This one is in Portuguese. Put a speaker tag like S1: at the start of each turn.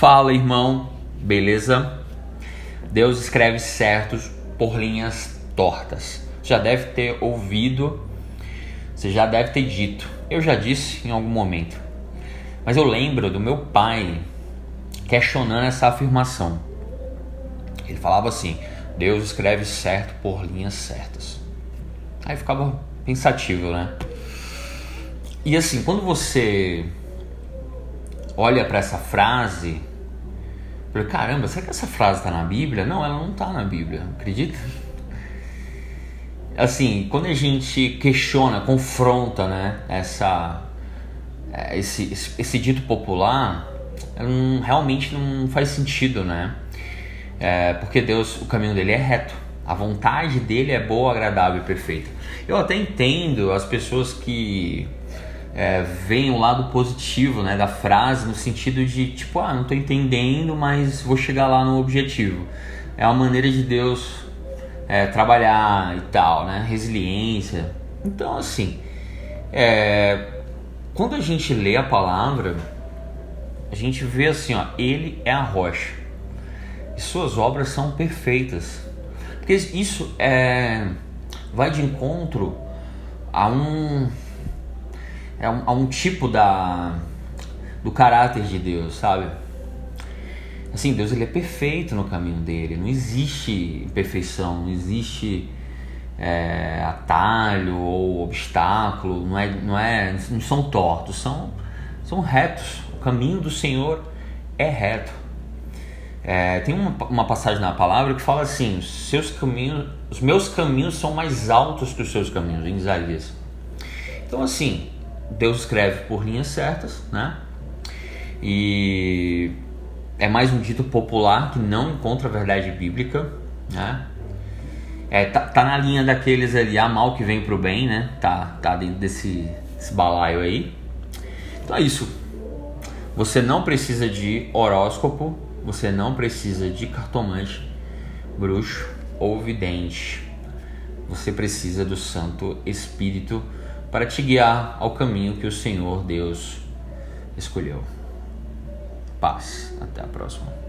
S1: Fala, irmão. Beleza? Deus escreve certos por linhas tortas. Já deve ter ouvido, você já deve ter dito. Eu já disse em algum momento. Mas eu lembro do meu pai questionando essa afirmação. Ele falava assim: Deus escreve certo por linhas certas. Aí ficava pensativo, né? E assim, quando você olha para essa frase, falei, caramba, será que essa frase está na Bíblia? Não, ela não está na Bíblia, acredita? Assim, quando a gente questiona, confronta, né, essa, é, esse, esse, esse dito popular, não, realmente não faz sentido, né? É, porque Deus, o caminho dele é reto. A vontade dele é boa, agradável e perfeita. Eu até entendo as pessoas que é, o lado positivo né, da frase, no sentido de tipo, ah, não estou entendendo, mas vou chegar lá no objetivo. É uma maneira de Deus é, trabalhar e tal, né? Resiliência. Então, assim, é, quando a gente lê a palavra, a gente vê assim, ó, Ele é a rocha e suas obras são perfeitas. Porque isso é, vai de encontro a um é um, a um tipo da do caráter de Deus, sabe? Assim, Deus ele é perfeito no caminho dele. Não existe imperfeição, não existe é, atalho ou obstáculo. Não é, não é, não são tortos, são são retos. O caminho do Senhor é reto. É, tem uma, uma passagem na palavra que fala assim: os seus caminhos, os meus caminhos são mais altos que os seus caminhos, em Isaías. Então assim, Deus escreve por linhas certas, né? E é mais um dito popular que não encontra a verdade bíblica, né? É, tá, tá na linha daqueles ali, a mal que vem pro bem, né? Tá, tá dentro desse, desse balaio aí. Então é isso. Você não precisa de horóscopo, você não precisa de cartomante, bruxo ou vidente. Você precisa do Santo Espírito para te guiar ao caminho que o Senhor Deus escolheu. Paz. Até a próxima.